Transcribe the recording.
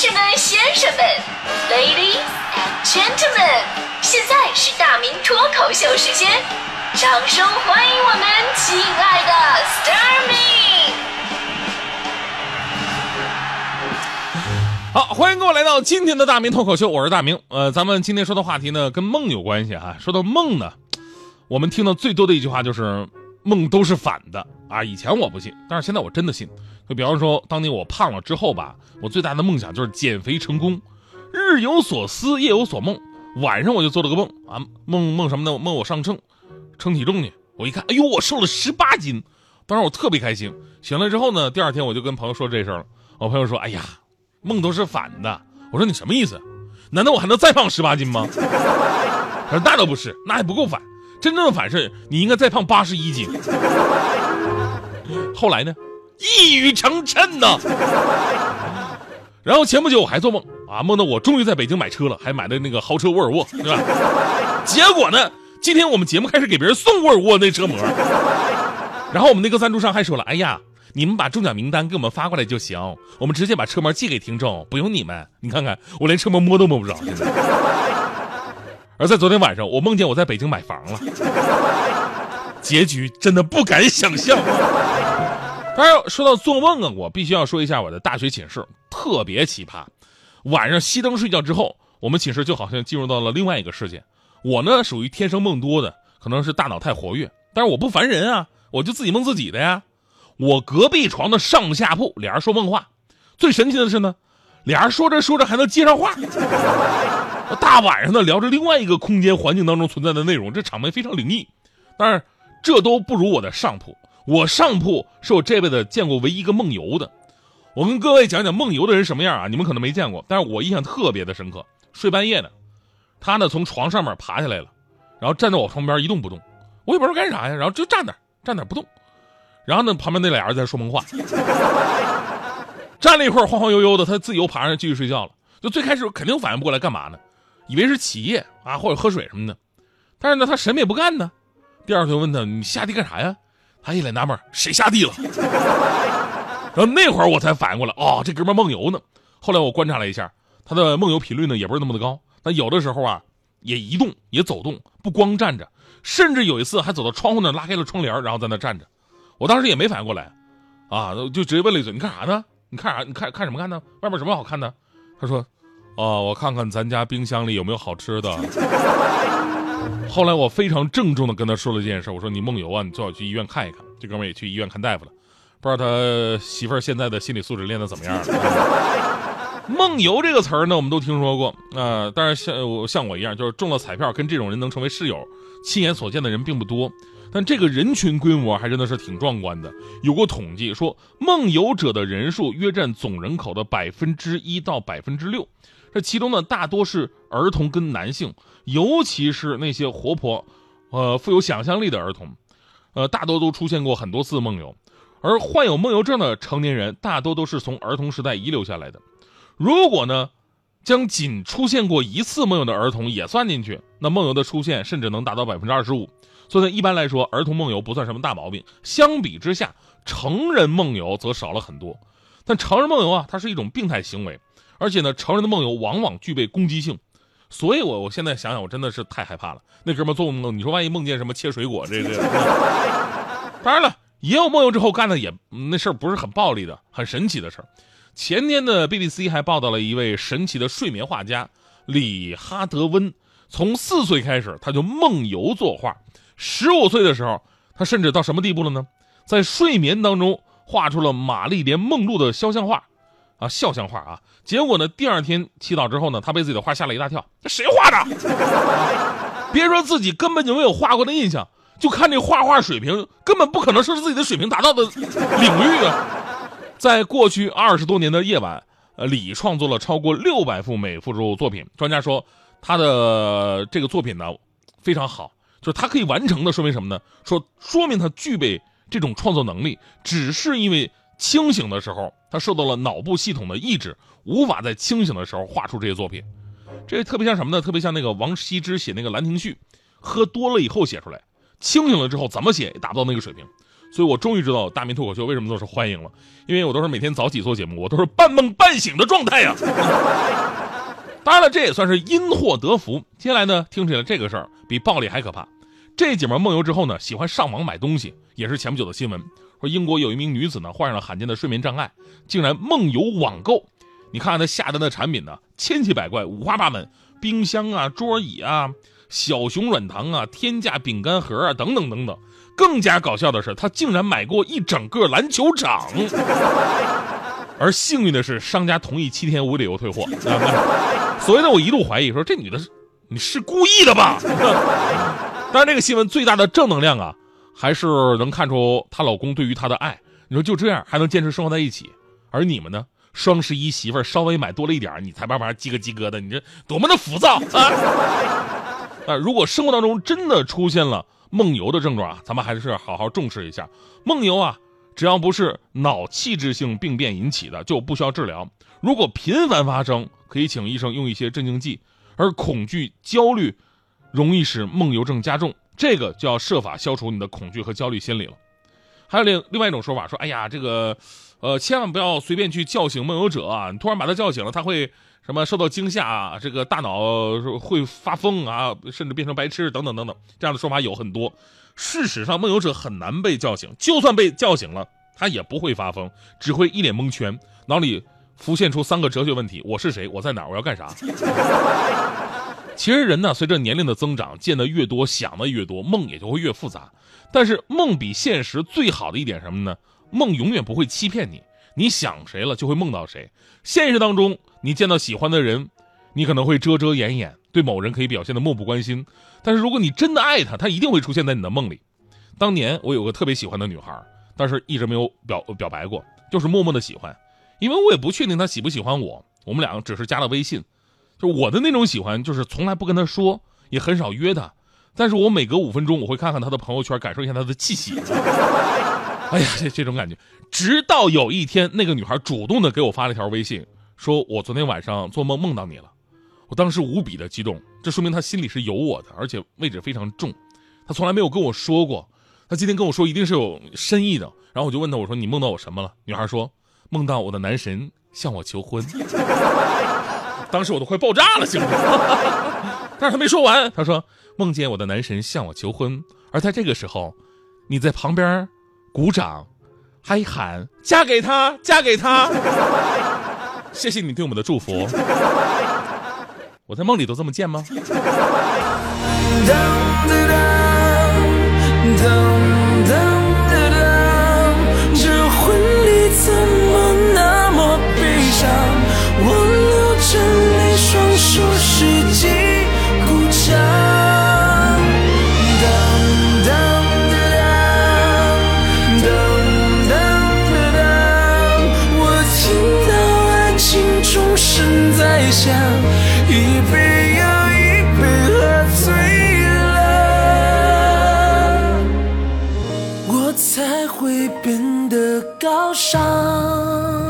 士们、先生们，Ladies and Gentlemen，现在是大明脱口秀时间，掌声欢迎我们亲爱的 s t a r m y 好，欢迎各位来到今天的大明脱口秀，我是大明。呃，咱们今天说的话题呢，跟梦有关系啊。说到梦呢，我们听到最多的一句话就是梦都是反的啊。以前我不信，但是现在我真的信。就比方说，当年我胖了之后吧，我最大的梦想就是减肥成功，日有所思，夜有所梦。晚上我就做了个梦啊，梦梦什么呢？梦我上称，称体重去。我一看，哎呦，我瘦了十八斤，当时我特别开心。醒了之后呢，第二天我就跟朋友说这事儿了。我朋友说，哎呀。梦都是反的，我说你什么意思？难道我还能再胖十八斤吗？他说那倒不是，那还不够反，真正的反是你应该再胖八十一斤。后来呢，一语成谶呢。然后前不久我还做梦啊，梦到我终于在北京买车了，还买的那个豪车沃尔沃，对吧？结果呢，今天我们节目开始给别人送沃尔沃那车模，然后我们那个赞助商还说了，哎呀。你们把中奖名单给我们发过来就行，我们直接把车模寄给听众，不用你们。你看看，我连车模摸都摸不着。现在而在昨天晚上，我梦见我在北京买房了，结局真的不敢想象。当然，说到做梦啊，我必须要说一下我的大学寝室特别奇葩。晚上熄灯睡觉之后，我们寝室就好像进入到了另外一个世界。我呢，属于天生梦多的，可能是大脑太活跃，但是我不烦人啊，我就自己梦自己的呀。我隔壁床的上下铺，俩人说梦话。最神奇的是呢，俩人说着说着还能接上话。大晚上的聊着另外一个空间环境当中存在的内容，这场面非常灵异。但是这都不如我的上铺。我上铺是我这辈子见过唯一一个梦游的。我跟各位讲讲梦游的人什么样啊？你们可能没见过，但是我印象特别的深刻。睡半夜呢，他呢从床上面爬下来了，然后站在我床边一动不动。我也不知道干啥呀，然后就站那站那不动。然后呢，旁边那俩人在说梦话，站了一会儿，晃晃悠悠的，他自己又爬上继续睡觉了。就最开始肯定反应不过来干嘛呢，以为是起夜啊，或者喝水什么的。但是呢，他什么也不干呢。第二天问他：“你下地干啥呀？”他一脸纳闷：“谁下地了？” 然后那会儿我才反应过来，哦，这哥们梦游呢。后来我观察了一下，他的梦游频率呢也不是那么的高。那有的时候啊，也移动，也走动，不光站着，甚至有一次还走到窗户那拉开了窗帘，然后在那站着。我当时也没反应过来，啊，就直接问了一嘴：“你干啥呢？你看啥？你看看什么看呢？外面什么好看的？”他说：“哦，我看看咱家冰箱里有没有好吃的。”后来我非常郑重的跟他说了这件事，我说：“你梦游啊，你最好去医院看一看。”这哥们也去医院看大夫了，不知道他媳妇儿现在的心理素质练得怎么样了。梦游这个词儿呢，我们都听说过啊，但是像我像我一样，就是中了彩票，跟这种人能成为室友，亲眼所见的人并不多。但这个人群规模还真的是挺壮观的。有过统计说，梦游者的人数约占总人口的百分之一到百分之六。这其中呢，大多是儿童跟男性，尤其是那些活泼、呃富有想象力的儿童，呃大多都出现过很多次梦游。而患有梦游症的成年人，大多都是从儿童时代遗留下来的。如果呢，将仅出现过一次梦游的儿童也算进去，那梦游的出现甚至能达到百分之二十五。所以呢，一般来说，儿童梦游不算什么大毛病。相比之下，成人梦游则少了很多。但成人梦游啊，它是一种病态行为，而且呢，成人的梦游往往具备攻击性。所以，我我现在想想，我真的是太害怕了。那哥们做梦，你说万一梦见什么切水果，这这。当然了，也有梦游之后干的也那事儿不是很暴力的，很神奇的事儿。前天的 BBC 还报道了一位神奇的睡眠画家李哈德温，从四岁开始他就梦游作画。十五岁的时候，他甚至到什么地步了呢？在睡眠当中画出了玛丽莲梦露的肖像画，啊，肖像画啊！结果呢，第二天祈祷之后呢，他被自己的画吓了一大跳。这谁画的？别说自己根本就没有画过的印象，就看这画画水平，根本不可能说是自己的水平达到的领域啊！在过去二十多年的夜晚，呃，李创作了超过六百幅美术作品。专家说，他的这个作品呢非常好。就是他可以完成的，说明什么呢？说说明他具备这种创作能力，只是因为清醒的时候他受到了脑部系统的抑制，无法在清醒的时候画出这些作品。这特别像什么呢？特别像那个王羲之写那个《兰亭序》，喝多了以后写出来，清醒了之后怎么写也达不到那个水平。所以我终于知道大明脱口秀为什么都是欢迎了，因为我都是每天早起做节目，我都是半梦半醒的状态呀。当然了，这也算是因祸得福。接下来呢，听起来这个事儿比暴力还可怕。这姐们梦游之后呢，喜欢上网买东西，也是前不久的新闻。说英国有一名女子呢，患上了罕见的睡眠障碍，竟然梦游网购。你看她下单的产品呢，千奇百怪，五花八门，冰箱啊、桌椅啊、小熊软糖啊、天价饼干盒啊，等等等等。更加搞笑的是，她竟然买过一整个篮球场。而幸运的是，商家同意七天无理由退货。所以呢，我一度怀疑说这女的是你是故意的吧？当然，这个新闻最大的正能量啊，还是能看出她老公对于她的爱。你说就这样还能坚持生活在一起，而你们呢？双十一媳妇儿稍微买多了一点你才慢慢叽个叽个的，你这多么的浮躁啊！啊，如果生活当中真的出现了梦游的症状啊，咱们还是好好重视一下梦游啊。只要不是脑器质性病变引起的，就不需要治疗。如果频繁发生，可以请医生用一些镇静剂。而恐惧、焦虑，容易使梦游症加重，这个就要设法消除你的恐惧和焦虑心理了。还有另另外一种说法，说哎呀，这个，呃，千万不要随便去叫醒梦游者啊！你突然把他叫醒了，他会什么受到惊吓啊？这个大脑会发疯啊，甚至变成白痴等等等等。这样的说法有很多。事实上，梦游者很难被叫醒，就算被叫醒了，他也不会发疯，只会一脸蒙圈，脑里浮现出三个哲学问题：我是谁？我在哪？我要干啥？其实人呢，随着年龄的增长，见得越多，想的越多，梦也就会越复杂。但是梦比现实最好的一点什么呢？梦永远不会欺骗你，你想谁了就会梦到谁。现实当中，你见到喜欢的人，你可能会遮遮掩掩。对某人可以表现的漠不关心，但是如果你真的爱他，他一定会出现在你的梦里。当年我有个特别喜欢的女孩，但是一直没有表表白过，就是默默的喜欢，因为我也不确定她喜不喜欢我。我们两个只是加了微信，就我的那种喜欢，就是从来不跟她说，也很少约她，但是我每隔五分钟我会看看她的朋友圈，感受一下她的气息。哎呀，这这种感觉，直到有一天，那个女孩主动的给我发了一条微信，说我昨天晚上做梦梦到你了。我当时无比的激动，这说明他心里是有我的，而且位置非常重。他从来没有跟我说过，他今天跟我说一定是有深意的。然后我就问他，我说你梦到我什么了？女孩说梦到我的男神向我求婚。当时我都快爆炸了，行吗？但是他没说完，他说梦见我的男神向我求婚，而在这个时候，你在旁边鼓掌，还喊嫁给他，嫁给他。谢谢你对我们的祝福。我在梦里都这么贱吗？才会变得高尚。